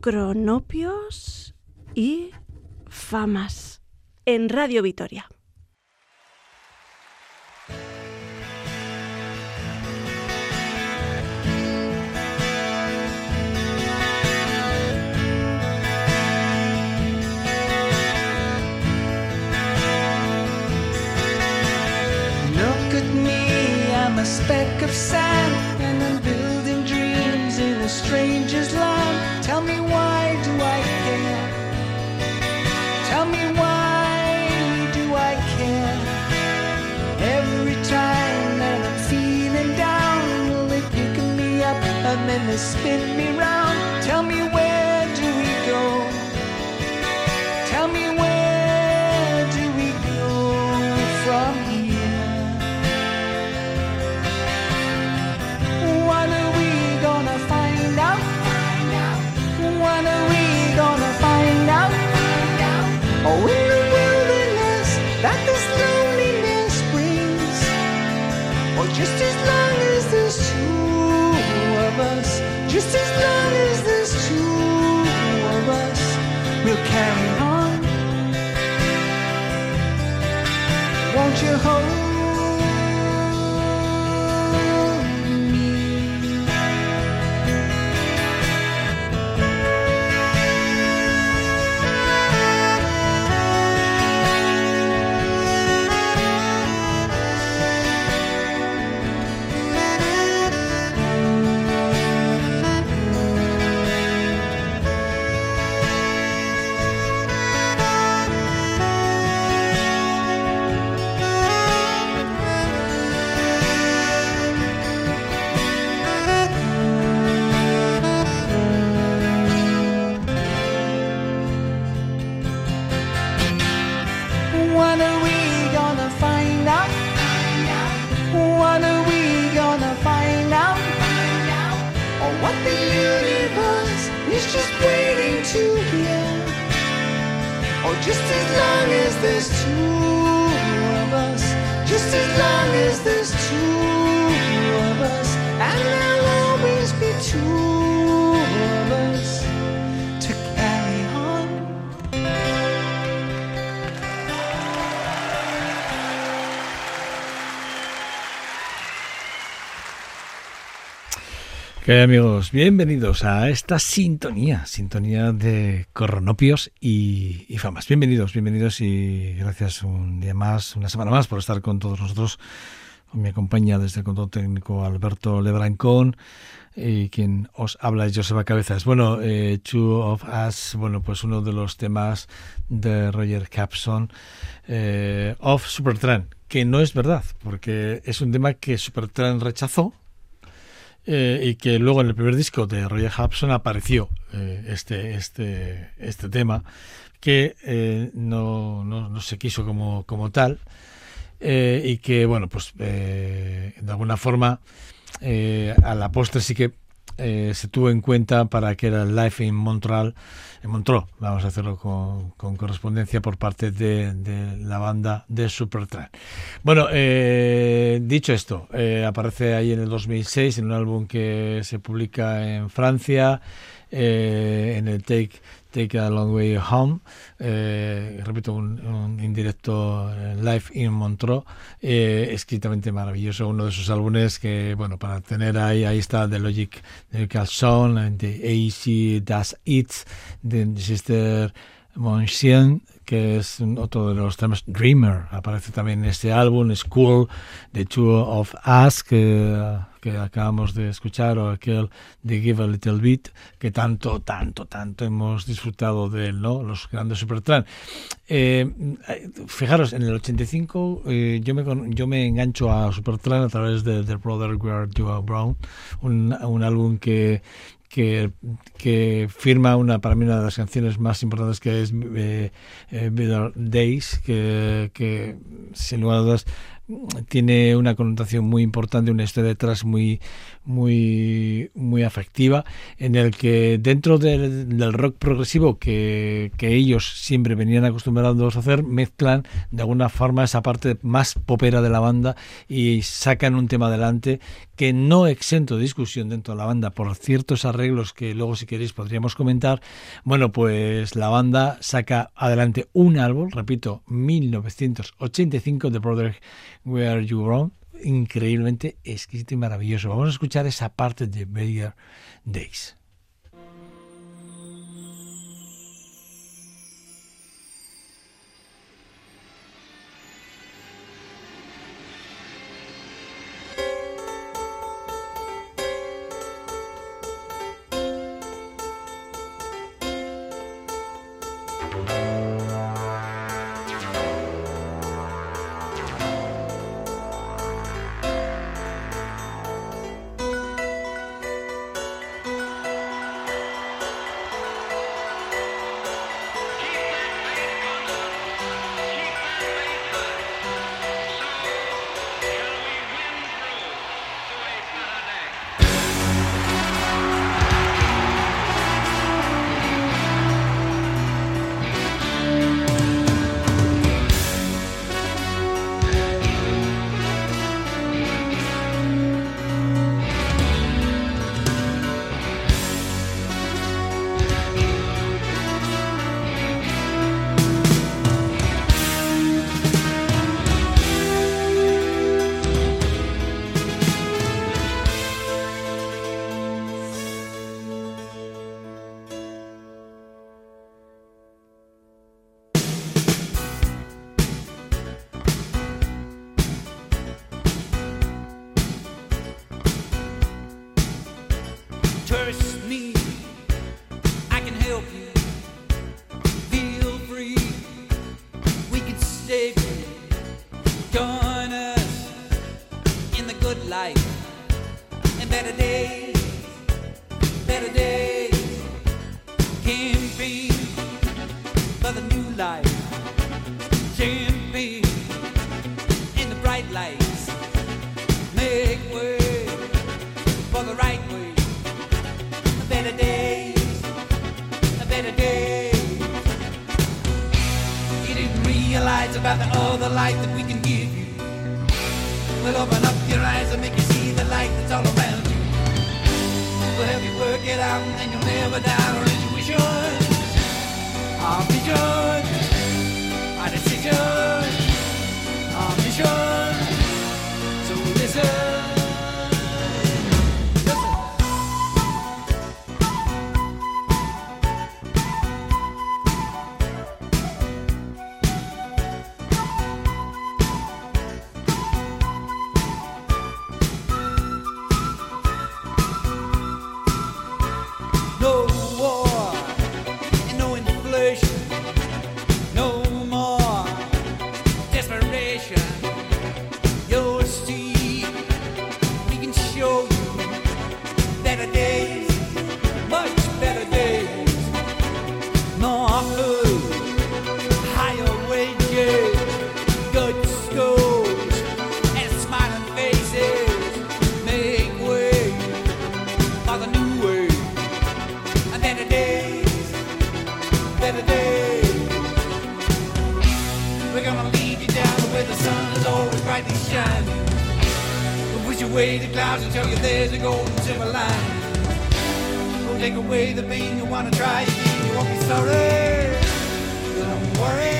cronopios y famas en Radio Vitoria. A speck of sand, and I'm building dreams in a stranger's land. Tell me has spin me round. ¿Qué amigos? Bienvenidos a esta sintonía, sintonía de coronopios y, y famas. Bienvenidos, bienvenidos y gracias un día más, una semana más por estar con todos nosotros. Me acompaña desde el control técnico Alberto Lebrancón y quien os habla es Joseba Cabezas. Bueno, eh, Two of Us, bueno, pues uno de los temas de Roger Capson eh, of Supertramp, que no es verdad, porque es un tema que Supertramp rechazó eh, y que luego en el primer disco de Roger Hudson apareció eh, este, este, este tema que eh, no, no, no se quiso como, como tal eh, y que bueno pues de alguna forma a la postre sí que eh, se tuvo en cuenta para que era el Live in Montreal en Montreux, vamos a hacerlo con, correspondencia por parte de, la banda de Supertramp. Bueno, eh, dicho esto, eh, aparece ahí en el 2006 en un álbum que se publica en Francia, en el Take Take a Long Way Home, eh, repito, un, un indirecto eh, live in Montreux, eh, escritamente maravilloso, uno de esos álbumes que, bueno, para tener ahí, ahí está The Logic, The Calzone, The AC Das It, de Sister Monchien, que es otro de los temas, Dreamer, aparece también en este álbum, School, The Two of Us, que, que acabamos de escuchar, o aquel de Give a Little Bit, que tanto, tanto, tanto hemos disfrutado de él, ¿no? Los grandes Supertramp. Eh, fijaros, en el 85 eh, yo, me, yo me engancho a Supertramp a través de The Brother Where You Brown, un, un álbum que que, firma una para mí una de las canciones más importantes que es eh, eh, Days que, que sin lugar a dudas tiene una connotación muy importante, una historia detrás muy, muy, muy afectiva, en el que dentro del, del rock progresivo que, que, ellos siempre venían acostumbrados a hacer, mezclan de alguna forma esa parte más popera de la banda y sacan un tema adelante que no exento de discusión dentro de la banda por ciertos arreglos que luego si queréis podríamos comentar. Bueno, pues la banda saca adelante un álbum, repito, 1985 de Brother Where You Wrong, increíblemente exquisito y maravilloso. Vamos a escuchar esa parte de Better Days. life and better days, better days campaign for the new life, champagne in the bright lights, make way for the right way, better days, better days. You didn't realize about the other life that we can give you. We'll open up will make you see the light that's all around you. We'll help you work it out and you'll never doubt our intuition. Our vision, our decision, our mission. So listen. away the clouds and tell you there's a golden silver line. Don't take away the pain, you wanna try again, you won't be sorry. So don't worry.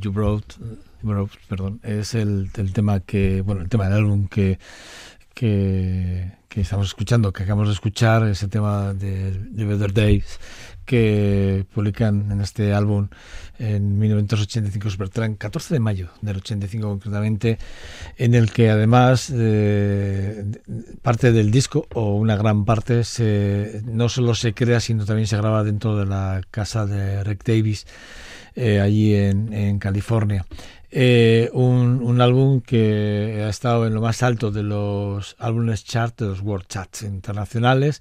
You Brought, perdón, es el, el, tema que, bueno, el tema del álbum que, que, estamos escuchando, que acabamos de escuchar, ese tema de, The Better Days, que publican en este álbum en 1985 Supertramp, 14 de mayo del 85 concretamente, en el que además eh, parte del disco o una gran parte se, no solo se crea sino también se graba dentro de la casa de Rick Davis eh, allí en, California. Eh, un, un, álbum que ha estado en lo más alto de los álbumes chart, de los World Charts internacionales,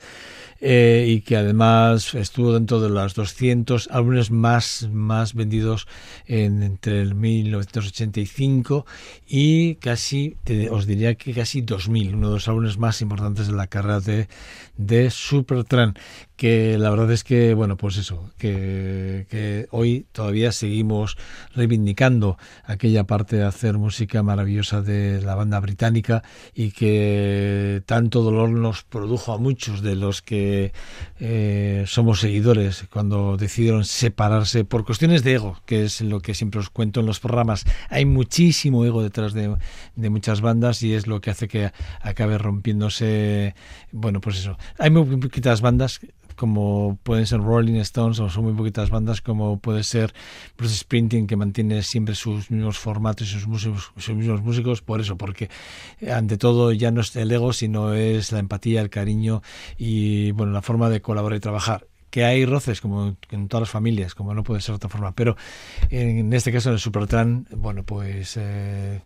eh, y que además estuvo dentro de los 200 álbumes más, más vendidos en, entre el 1985 y casi, os diría que casi 2000, uno de los álbumes más importantes de la carrera de, de Supertramp, que la verdad es que, bueno, pues eso, que, hoy todavía seguimos reivindicando aquella parte de hacer música maravillosa de la banda británica y que tanto dolor nos produjo a muchos de los que eh, somos seguidores cuando decidieron separarse por cuestiones de ego, que es lo que siempre os cuento en los programas. Hay muchísimo ego detrás de, de muchas bandas y es lo que hace que acabe rompiéndose, bueno, pues eso. Hay muy poquitas bandas como pueden ser Rolling Stones o son muy poquitas bandas como puede ser Bruce Springsteen que mantiene siempre sus mismos formatos y sus, músicos, sus mismos músicos por eso porque ante todo ya no es el ego sino es la empatía el cariño y bueno la forma de colaborar y trabajar que hay roces como en todas las familias, como no puede ser de otra forma, pero en este caso en el Supertran, bueno, pues eh,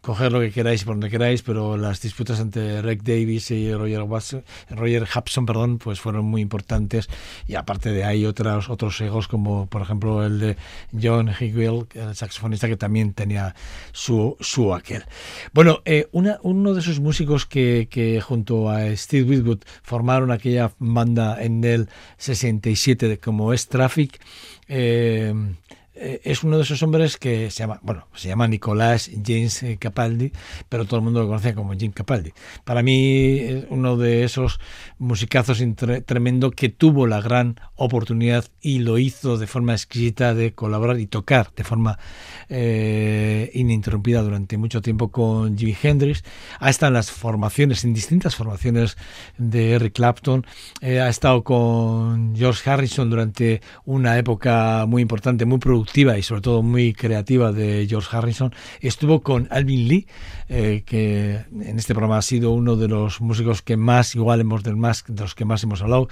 coger lo que queráis por donde queráis, pero las disputas entre Rick Davis y Roger, Watson, Roger Hudson, perdón, pues fueron muy importantes y aparte de ahí otros otros egos como por ejemplo el de John Higwell, el saxofonista que también tenía su su aquel. Bueno, eh, una, uno de esos músicos que, que junto a Steve Whitwood formaron aquella banda en el 67 como es Traffic, eh, es uno de esos hombres que se llama, bueno, se llama Nicolás James eh, Capaldi, pero todo el mundo lo conoce como Jim Capaldi. Para mí es uno de esos musicazos tremendo que tuvo la gran oportunidad y lo hizo de forma exquisita de colaborar y tocar de forma eh, ininterrumpida durante mucho tiempo con Jimi Hendrix. Ha estado en las formaciones, en distintas formaciones de Eric Clapton. ha estado con George Harrison durante una época muy importante, muy productiva y sobre todo muy creativa de George Harrison. Estuvo con Alvin Lee, eh, que en este programa ha sido uno de los músicos que más, igual hemos de, más, de los que más hemos hablado.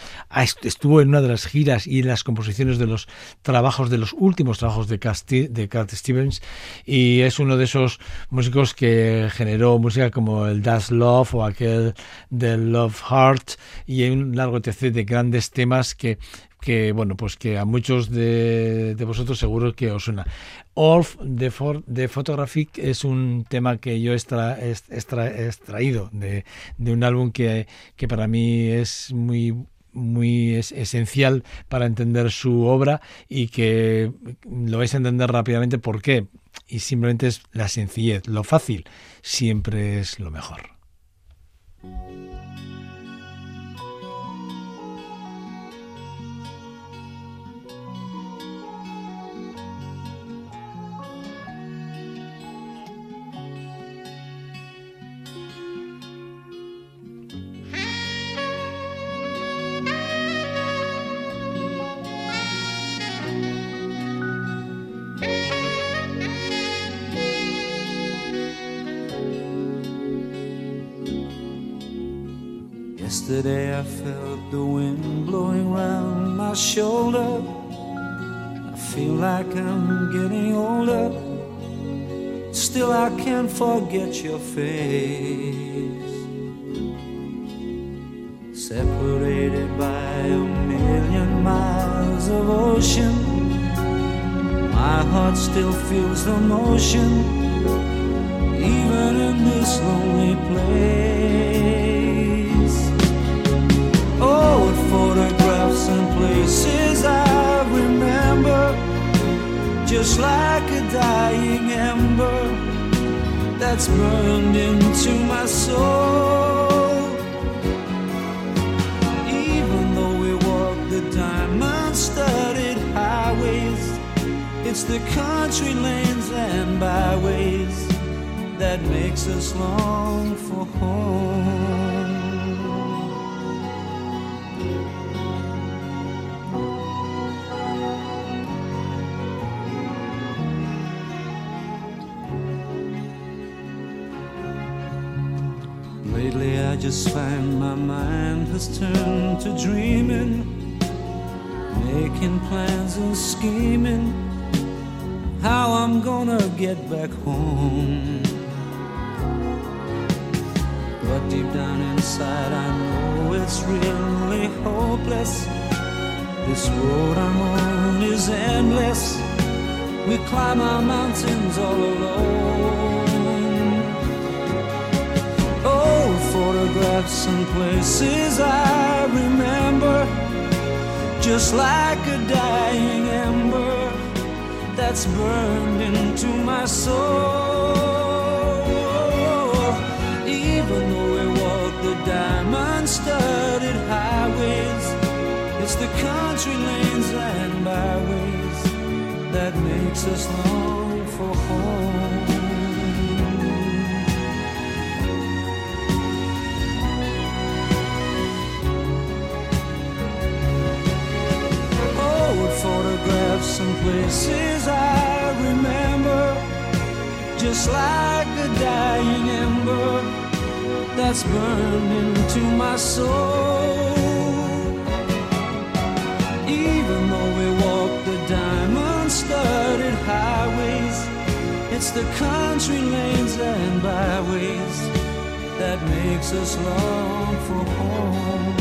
Estuvo en una de las giras y en las composiciones de los trabajos, de los últimos trabajos de, Casti, de Stevens y es uno de esos músicos que generó música como el Das Love o aquel del Love Heart y un largo etc de grandes temas que que bueno pues que a muchos de, de vosotros seguro que os suena. Orf de, for, de Photographic es un tema que yo he extra, extra, extraído de, de, un álbum que, que para mí es muy muy es esencial para entender su obra y que lo vais a entender rápidamente por qué. Y simplemente es la sencillez, lo fácil siempre es lo mejor. Yesterday I felt the wind blowing round my shoulder. I feel like I'm getting older. Still, I can't forget your face. Separated by a million miles of ocean, my heart still feels the motion, even in this lonely place. And places I remember, just like a dying ember that's burned into my soul. Even though we walk the diamond studded highways, it's the country lanes and byways that makes us long for home. Just find my mind has turned to dreaming, making plans and scheming how I'm gonna get back home. But deep down inside, I know it's really hopeless. This road I'm on is endless. We climb our mountains all alone. Photographs and places I remember, just like a dying ember that's burned into my soul. Even though we walk the diamond studded highways, it's the country lanes and byways that makes us long places I remember, just like a dying ember that's burned into my soul. Even though we walk the diamond studded highways, it's the country lanes and byways that makes us long for home.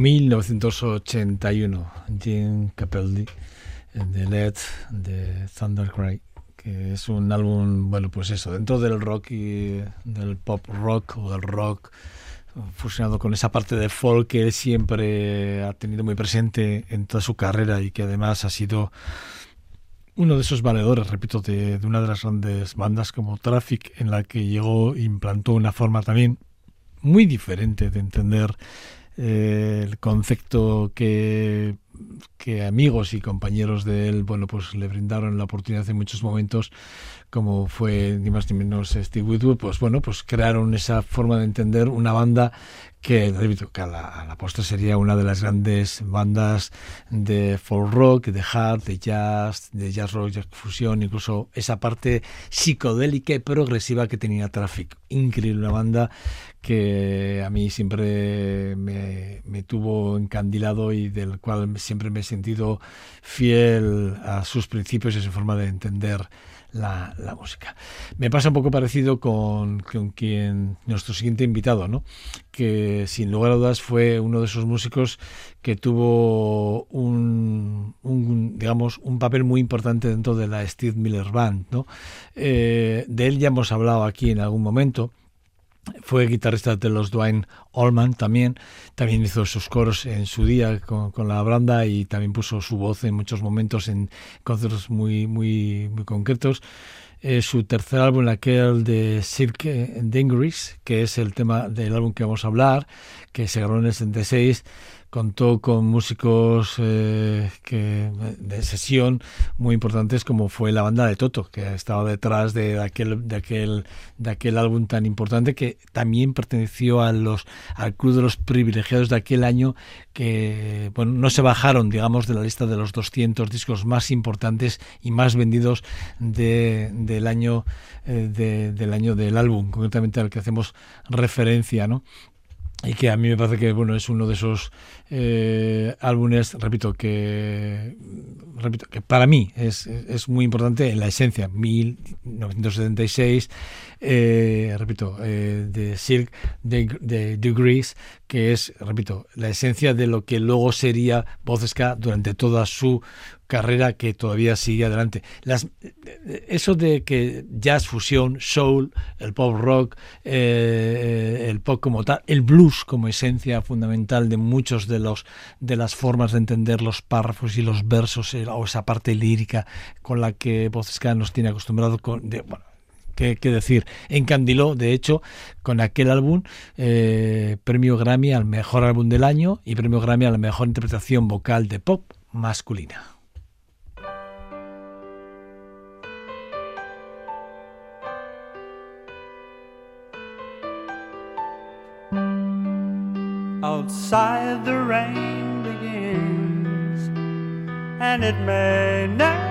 ...1981... Jim Capaldi... ...de Led... ...de Thundercry... ...que es un álbum... ...bueno, pues eso... ...dentro del rock y... ...del pop rock o del rock... ...fusionado con esa parte de folk... ...que él siempre ha tenido muy presente... ...en toda su carrera... ...y que además ha sido... Uno de esos valedores, repito, de, de una de las grandes bandas como Traffic, en la que llegó, implantó una forma también muy diferente de entender eh, el concepto que que amigos y compañeros de él, bueno, pues le brindaron la oportunidad en muchos momentos, como fue ni más ni menos Steve Whitwood, pues bueno, pues crearon esa forma de entender una banda que, que a la, a la postre sería una de las grandes bandas de folk rock, de hard, de jazz, de jazz rock, jazz fusión, incluso esa parte psicodélica y progresiva que tenía Traffic. Increíble, una banda que a mí siempre me, me, tuvo encandilado y del cual siempre me he sentido fiel a sus principios y a su forma de entender la, música. Me pasa un poco parecido con, con, quien nuestro siguiente invitado, ¿no? que sin lugar a dudas fue uno de esos músicos que tuvo un, un digamos un papel muy importante dentro de la Steve Miller Band. ¿no? Eh, de él ya hemos hablado aquí en algún momento fue guitarrista de los Dwayne Allman también, también hizo sus coros en su día con, con, la banda y también puso su voz en muchos momentos en conciertos muy, muy, muy concretos. Eh, su tercer álbum, aquel de Cirque Dingris, que es el tema del álbum que vamos a hablar, que se grabó en el 76, contó con músicos eh, que, de sesión muy importantes como fue la banda de Toto que estaba detrás de aquel de aquel de aquel álbum tan importante que también perteneció a los al club de los privilegiados de aquel año que bueno no se bajaron digamos de la lista de los 200 discos más importantes y más vendidos de, del año eh, de, del año del álbum concretamente al que hacemos referencia no y que a mí me parece que bueno es uno de esos eh, álbumes repito que repito que para mí es, es muy importante en la esencia 1976 eh, repito eh, de Silk de, de Degrees que es repito la esencia de lo que luego sería Vozesca durante toda su carrera que todavía sigue adelante. Las, eso de que jazz fusión, soul, el pop rock, eh, el pop como tal, el blues como esencia fundamental de muchos de los de las formas de entender los párrafos y los versos eh, o esa parte lírica con la que Bozesca nos tiene acostumbrado con de, bueno, qué, qué decir, encandiló, de hecho, con aquel álbum, eh, premio Grammy al mejor álbum del año y premio Grammy a la mejor interpretación vocal de pop masculina. Outside the rain begins, and it may never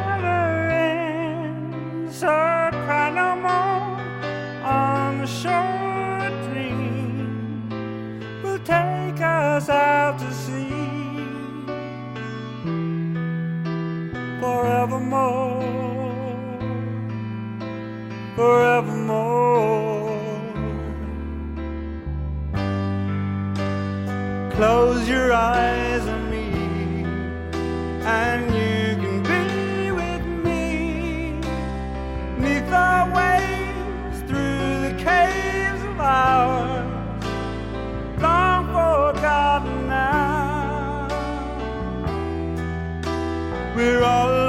So cry no more on the shore. Dream will take us out to sea forevermore, forevermore. close your eyes on me and you the waves through the caves of ours. Long forgotten now. We're all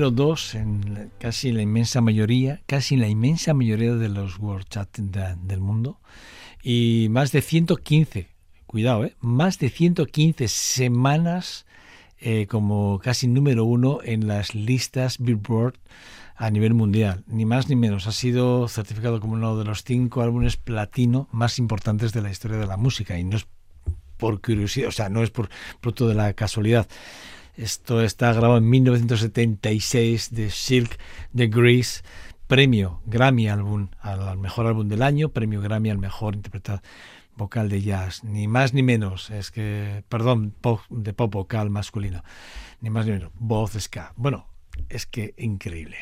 número 2 en casi la inmensa mayoría, casi la inmensa mayoría de los World Chat del mundo y más de 115, cuidado, ¿eh? más de 115 semanas eh, como casi número uno en las listas Billboard a nivel mundial, ni más ni menos. Ha sido certificado como uno de los cinco álbumes platino más importantes de la historia de la música y no es por curiosidad, o sea, no es por producto de la casualidad. Esto está grabado en 1976 de Silk de Grease, premio Grammy álbum, al mejor álbum del año, premio Grammy al mejor interpretado vocal de jazz, ni más ni menos, es que, perdón, de pop vocal masculino, ni más ni menos, voz ska. Bueno, es que increíble.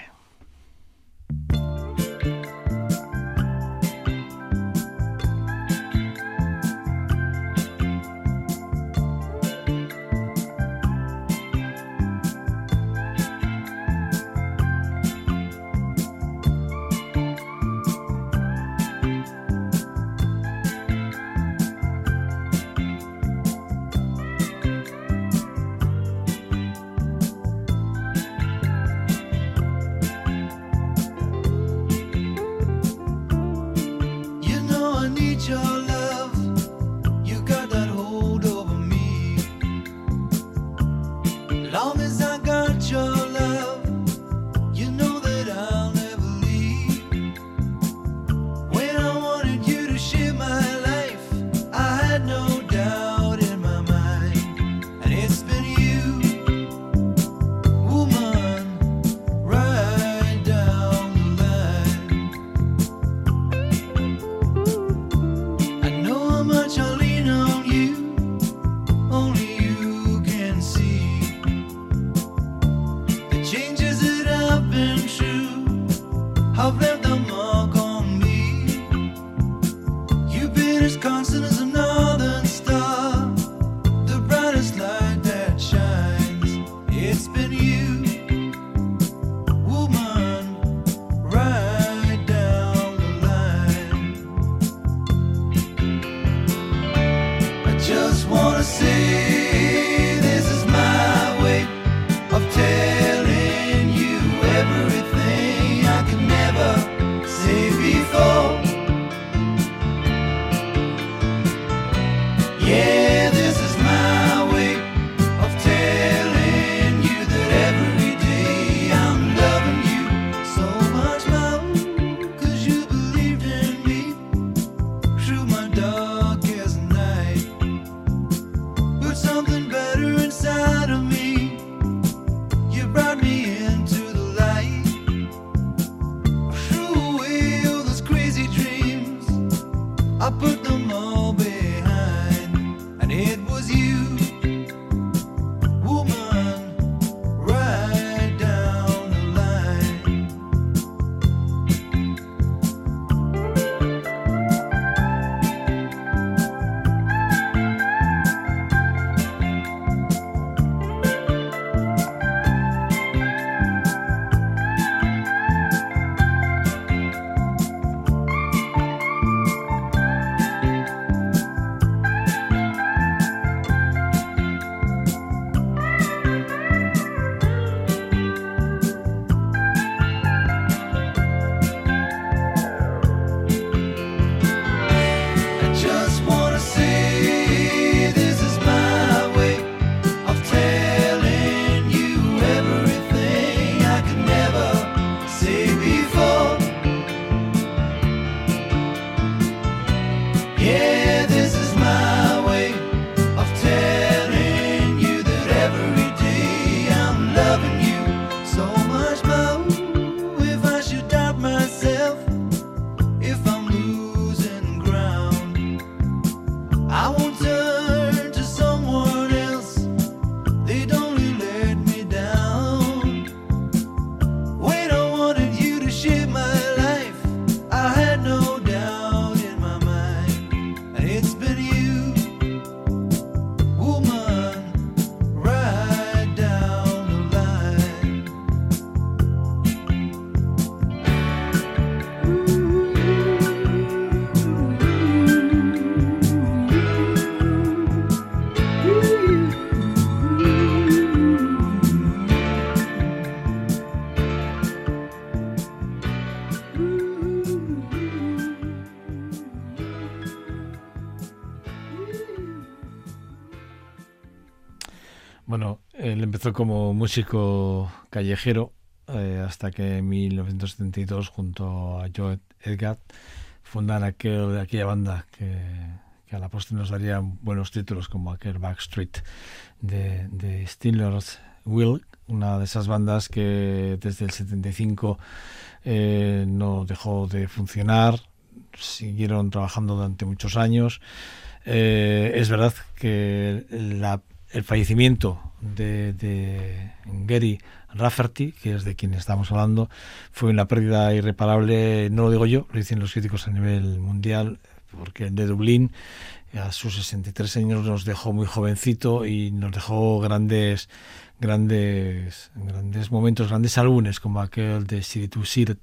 see. Como músico callejero eh, hasta que en 1972 junto a Joe Edgar fundan aquel, aquella banda que, a la postre nos daría buenos títulos como aquel Backstreet de, de Steelers Will, una de esas bandas que desde el 75 eh, no dejó de funcionar, siguieron trabajando durante muchos años. Eh, es verdad que el fallecimiento de, de, Gary Rafferty, que es de quien estamos hablando, fue una pérdida irreparable, no lo digo yo, lo dicen los críticos a nivel mundial, porque de Dublín a sus 63 años nos dejó muy jovencito y nos dejó grandes grandes grandes momentos, grandes álbumes como aquel de City to City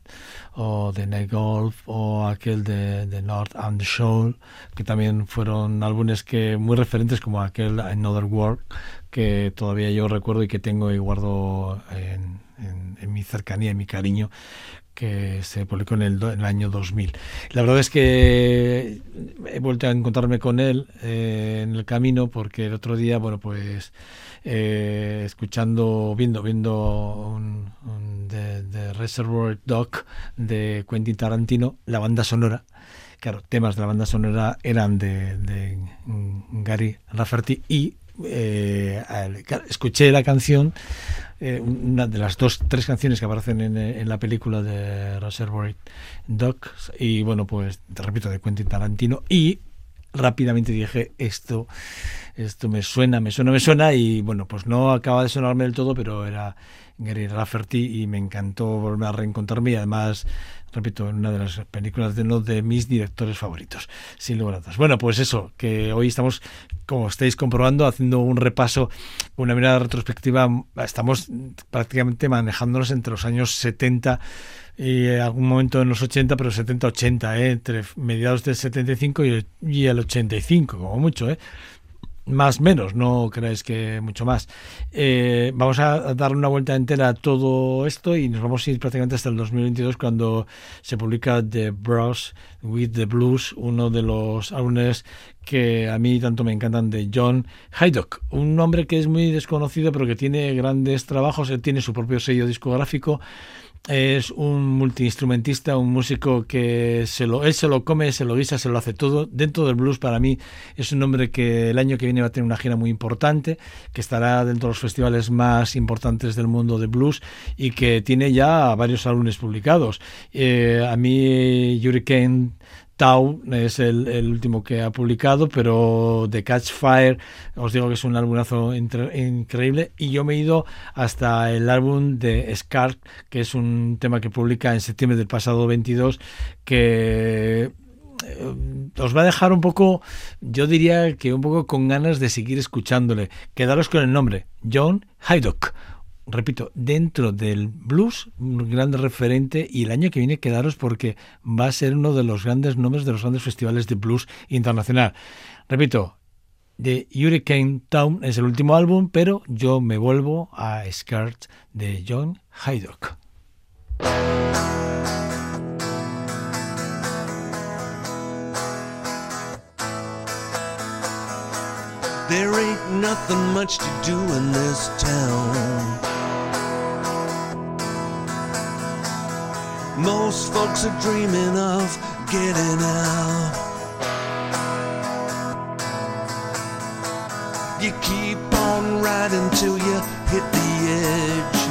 o de Night Golf o aquel de, de North and the Shoal que también fueron álbumes que muy referentes como aquel Another World que todavía yo recuerdo y que tengo y guardo en, en, en mi cercanía, en mi cariño que se publicó en el, en el, año 2000. La verdad es que he vuelto a encontrarme con él eh, en el camino porque el otro día, bueno, pues eh, escuchando, viendo, viendo un, un de, Reservoir Dog de Quentin Tarantino, la banda sonora. Claro, temas de la banda sonora eran de, de Gary Rafferty y eh, escuché la canción eh, una de las dos, tres canciones que aparecen en, en la película de Reservoir Dogs y bueno, pues te repito, de Quentin Tarantino y rápidamente dije esto esto me suena, me suena, me suena y bueno, pues no acaba de sonarme del todo, pero era Gary Rafferty y me encantó volver a reencontrarme y además repito, una de las películas de uno de mis directores favoritos, sin lugar a dudas. Bueno, pues eso, que hoy estamos, como estáis comprobando, haciendo un repaso, una mirada retrospectiva, estamos prácticamente manejándonos entre los años 70 y algún momento en los 80, pero 70-80, ¿eh? entre mediados del 75 y, y el 85, como mucho, ¿eh? Más menos, no creáis que mucho más. Eh, vamos a dar una vuelta entera a todo esto y nos vamos a ir prácticamente hasta el 2022 cuando se publica The Bros with the Blues, uno de los álbumes que a mí tanto me encantan de John Haydock, un hombre que es muy desconocido pero que tiene grandes trabajos, él tiene su propio sello discográfico es un multiinstrumentista, un músico que se lo, él se lo come, se lo guisa, se lo hace todo. Dentro del blues, para mí, es un hombre que el año que viene va a tener una gira muy importante, que estará dentro de los festivales más importantes del mundo de blues y que tiene ya varios álbumes publicados. Eh, a mí, Hurricane Tau es el, último que ha publicado, pero The Catch Fire, os digo que es un álbumazo increíble. Y yo me he ido hasta el álbum de Scar, que es un tema que publica en septiembre del pasado 22, que eh, os va a dejar un poco, yo diría que un poco con ganas de seguir escuchándole. Quedaros con el nombre, John Haydock repito, dentro del blues, un gran referente y el año que viene quedaros porque va a ser uno de los grandes nombres de los grandes festivales de blues internacional. Repito, The Hurricane Town es el último álbum, pero yo me vuelvo a Skirt de John Haydock. Most folks are dreaming of getting out. You keep on riding till you hit the edge.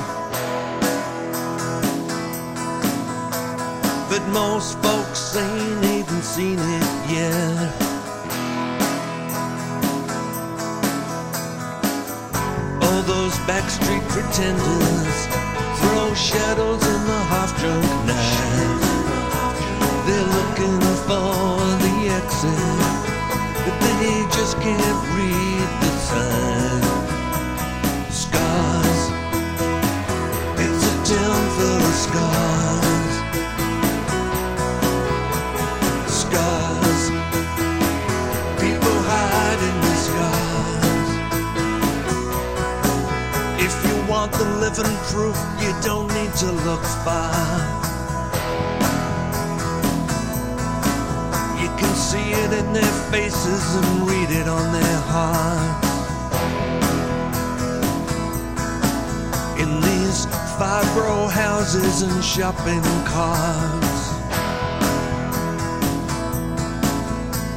But most folks ain't even seen it yet. All those backstreet pretenders throw shadows in half-drunk night. They're looking for the exit, but they just can't read living proof you don't need to look far. You can see it in their faces and read it on their hearts. In these five row houses and shopping carts.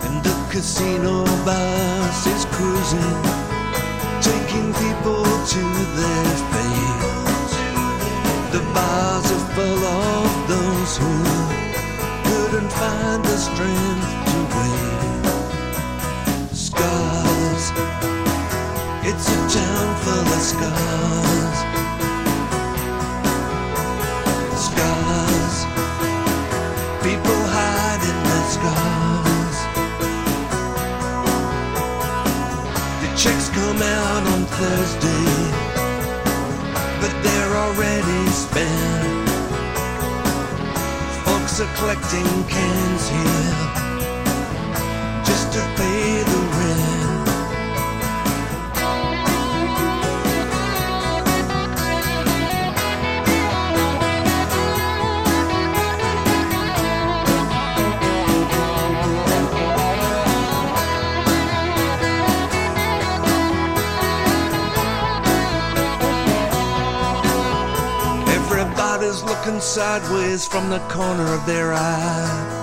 And the casino bus is cruising taking people to their fate. The bars are full of those who couldn't find the strength to wait. Scars, it's a town full of scars. Scars, people hide in their scars. The checks come out on Thursday, spent. Folks are collecting cans here just to pay the looking sideways from the corner of their eye.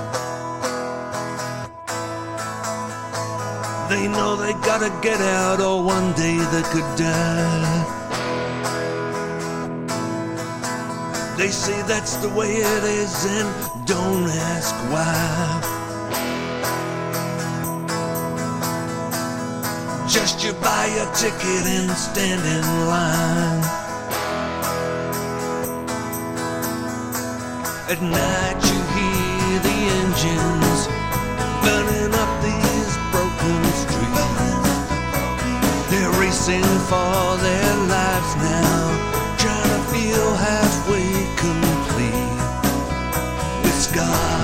They know they gotta get out, or one day they could die. They say that's the way it is, and don't ask why. Just you buy your ticket and stand in line. At night you hear the engines burning up these broken streets. They're racing for their lives now, trying to feel halfway complete with scars.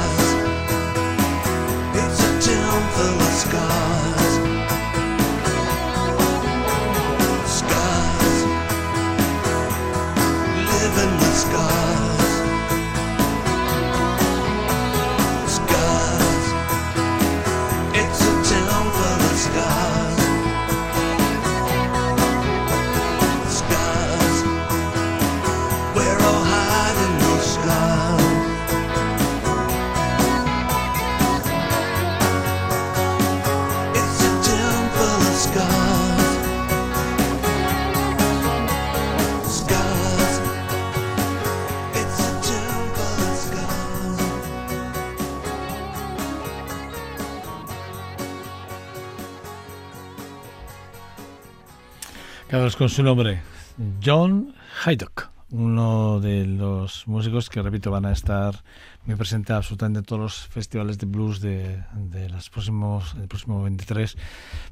Con su nombre, John Haydock, uno de los músicos que, repito, van a estar muy presentes absolutamente en todos los festivales de blues de, de los próximos, el próximo 23,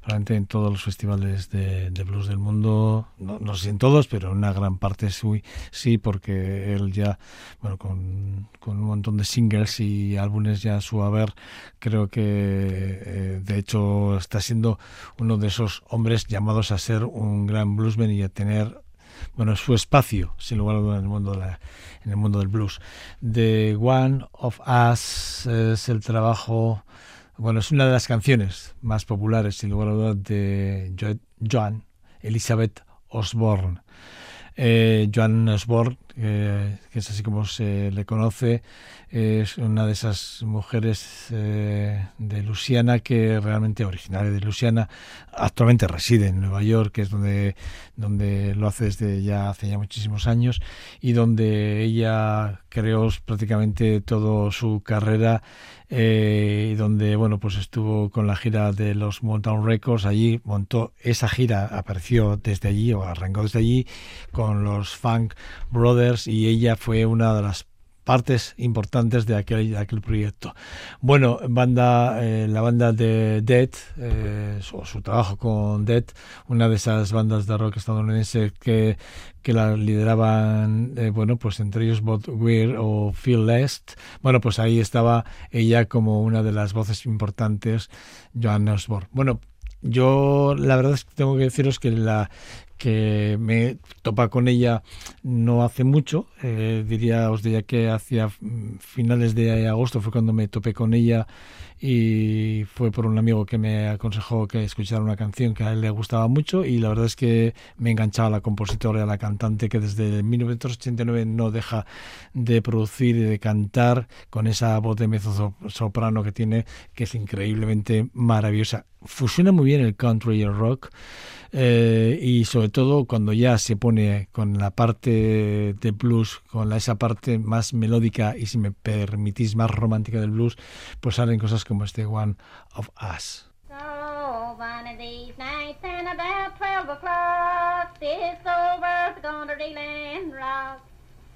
probablemente en todos los festivales de, de blues del mundo, no, no sé si en todos, pero en una gran parte sí, sí porque él ya, bueno, con, con un montón de singles y álbumes ya a su haber, creo que eh, de hecho está siendo uno de esos hombres llamados a ser un gran bluesman y a tener bueno su espacio sin lugar a dudas en el mundo de la- en el mundo del blues. The One of Us es el trabajo bueno es una de las canciones más populares sin lugar a dudas de Jo- Joan Elizabeth Osborne. Eh, Joan Osborne, eh, que es así como se le conoce, es una de esas mujeres eh, de Luisiana que realmente originaria de Luisiana, actualmente reside en Nueva York, que es donde, donde lo hace desde ya hace ya muchísimos años y donde ella creó prácticamente toda su carrera eh, donde bueno pues estuvo con la gira de los Mountain Records. Allí montó esa gira apareció desde allí o arrancó desde allí con los Funk Brothers y ella fue una de las partes importantes de aquel, aquel proyecto. Bueno, banda, eh, la banda de Dead, eh, su, su trabajo con Dead, una de esas bandas de rock estadounidense que, que la lideraban, eh, bueno, pues entre ellos Bob Weir o Phil Lest. Bueno, pues ahí estaba ella como una de las voces importantes, Joan Osborne. Bueno, yo la verdad es que tengo que deciros que la que me topa con ella no hace mucho, eh, diría, os diría que hacia finales de agosto fue cuando me topé con ella y fue por un amigo que me aconsejó que escuchara una canción que a él le gustaba mucho y la verdad es que me enganchaba la compositora y a la cantante que desde 1989 no deja de producir y de cantar con esa voz de mezzo soprano que tiene que es increíblemente maravillosa. Fusiona muy bien el country y el rock eh, y sobre todo cuando ya se pone con la parte de blues, con la, esa parte más melódica y si me permitís más romántica del blues, pues salen cosas como este One of Us. So one of these nights and about twelve o'clock, this old gonna reel and rock.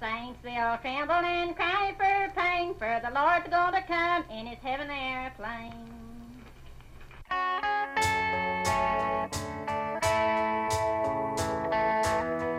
Saints tremble and cry for pain, for the Lord's gonna come in his heaven airplane. If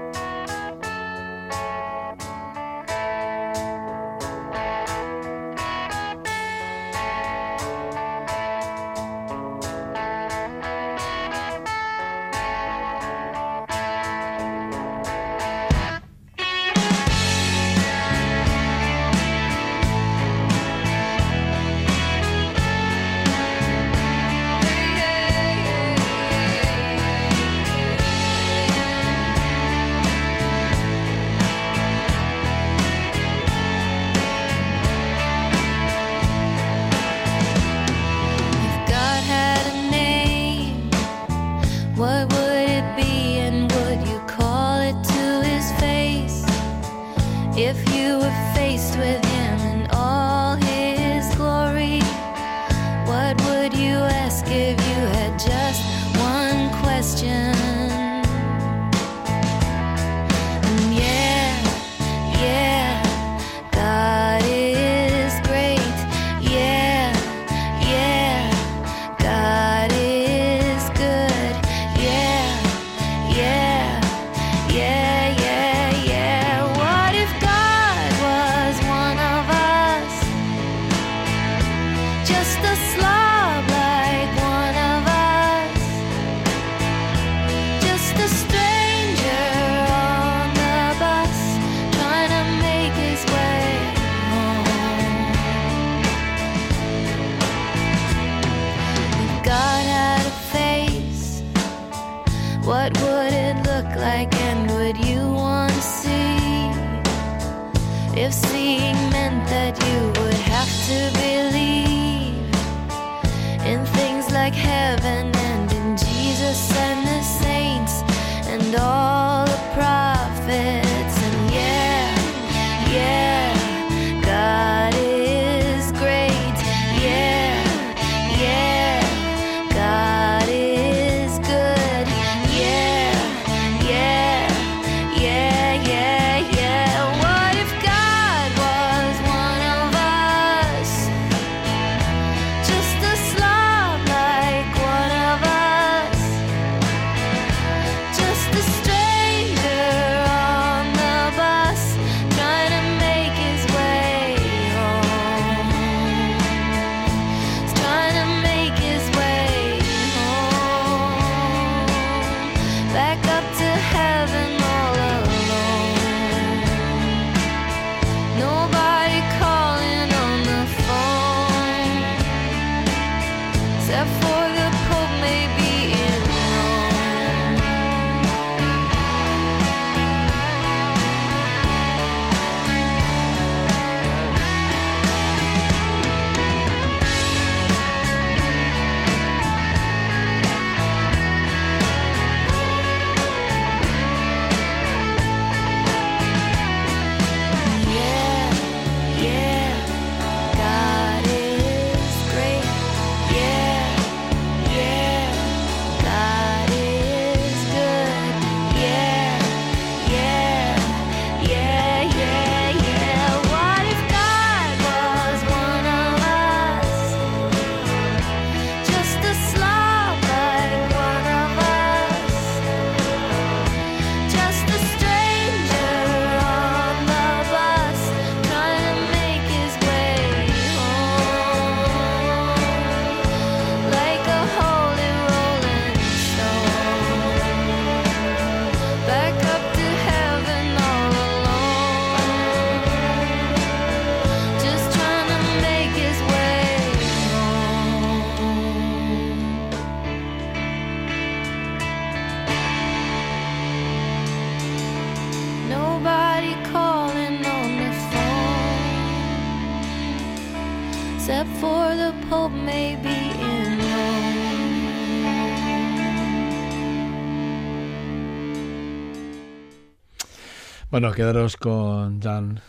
Bueno, quedaros con Jan,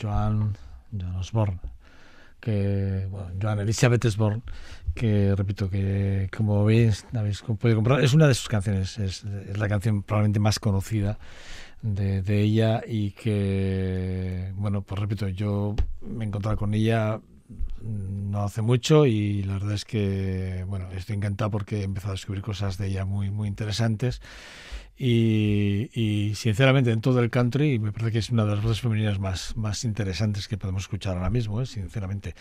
Joan, Joan Osborne, que, bueno, Joan Elizabeth Osborne, que repito que como veis, habéis podido comprar, es una de sus canciones, es, la canción probablemente más conocida de, de ella y que, bueno, pues repito, yo me he encontrado con ella no hace mucho y la verdad es que bueno estoy encantado porque he empezado a descubrir cosas de ella muy muy interesantes y, sinceramente en todo el country me parece que es una de las voces femeninas más, más interesantes que podemos escuchar ahora mismo, ¿eh? sinceramente.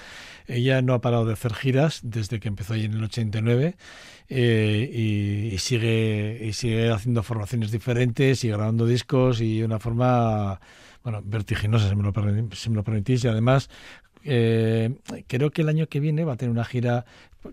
Ella no ha parado de hacer giras desde que empezó ahí en el 89 eh, y, y sigue, y sigue haciendo formaciones diferentes y grabando discos y de una forma bueno, vertiginosa, si me lo, permi- si me lo permitís, y además eh, creo que el año que viene va a tener una gira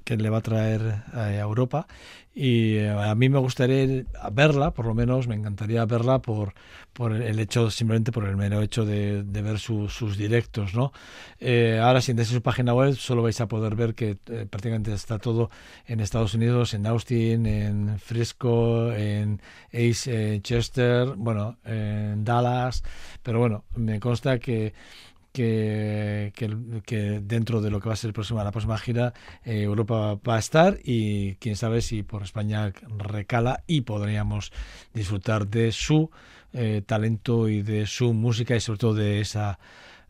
que le va a traer eh, a Europa y eh, a mí me gustaría verla, por lo menos me encantaría verla por, por el hecho, simplemente por el mero hecho de, de ver su- sus directos, ¿no? Eh, ahora si entráis en su página web solo vais a poder ver que eh, prácticamente está todo en Estados Unidos, en Austin, en Frisco, en Ace eh, Chester, bueno, en Dallas, pero bueno, me consta que que, dentro de lo que va a ser la próxima gira, eh, Europa va a estar y quién sabe si por España recala y podríamos disfrutar de su eh, talento y de su música y sobre todo de esa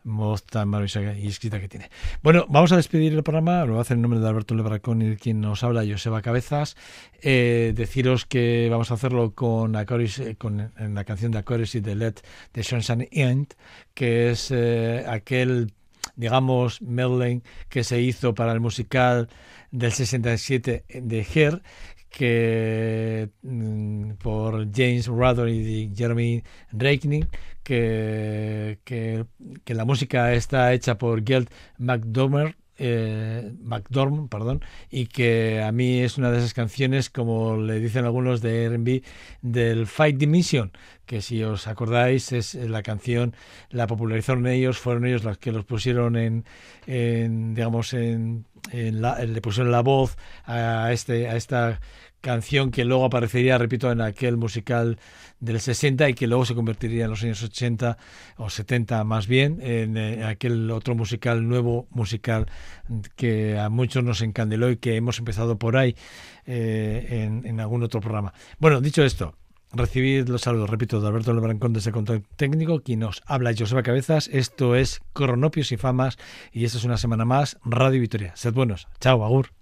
voz tan maravillosa y escrita que tiene. Bueno, vamos a despedir el programa, lo hacer en nombre de Alberto Lebracón y quien nos habla, Joseba Cabezas. Eh, deciros que vamos a hacerlo con, Acoris, eh, con en la canción de Acoris y de Let de Sunshine End, que es eh, aquel digamos, medley que se hizo para el musical del 67 de Her, que mm, por James Ruther y Jeremy Reikning, que, que, que la música está hecha por Gelt McDormand, eh, McDormand, perdón, y que a mí es una de esas canciones, como le dicen algunos de R&B, del Fight Dimension, que si os acordáis es la canción, la popularizaron ellos, fueron ellos los que los pusieron en, en digamos, en, en la, le pusieron la voz a, este, a esta canción que luego aparecería, repito, en aquel musical del 60 y que luego se convertiría en los años 80 o 70 más bien en, eh, aquel otro musical, nuevo musical que a muchos nos encandiló y que hemos empezado por ahí eh, en, en algún otro programa. Bueno, dicho esto, Recibid los saludos, repito, de Alberto Lebrancón desde el control técnico, quien nos habla Joseba Cabezas. Esto es Cronopios y Famas y esta es una semana más Radio Victoria. Sed buenos. Chao, Agur.